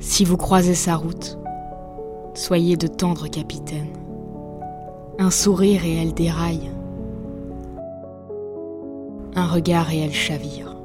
Si vous croisez sa route, soyez de tendres capitaines. Un sourire et elle déraille. Un regard et elle chavire.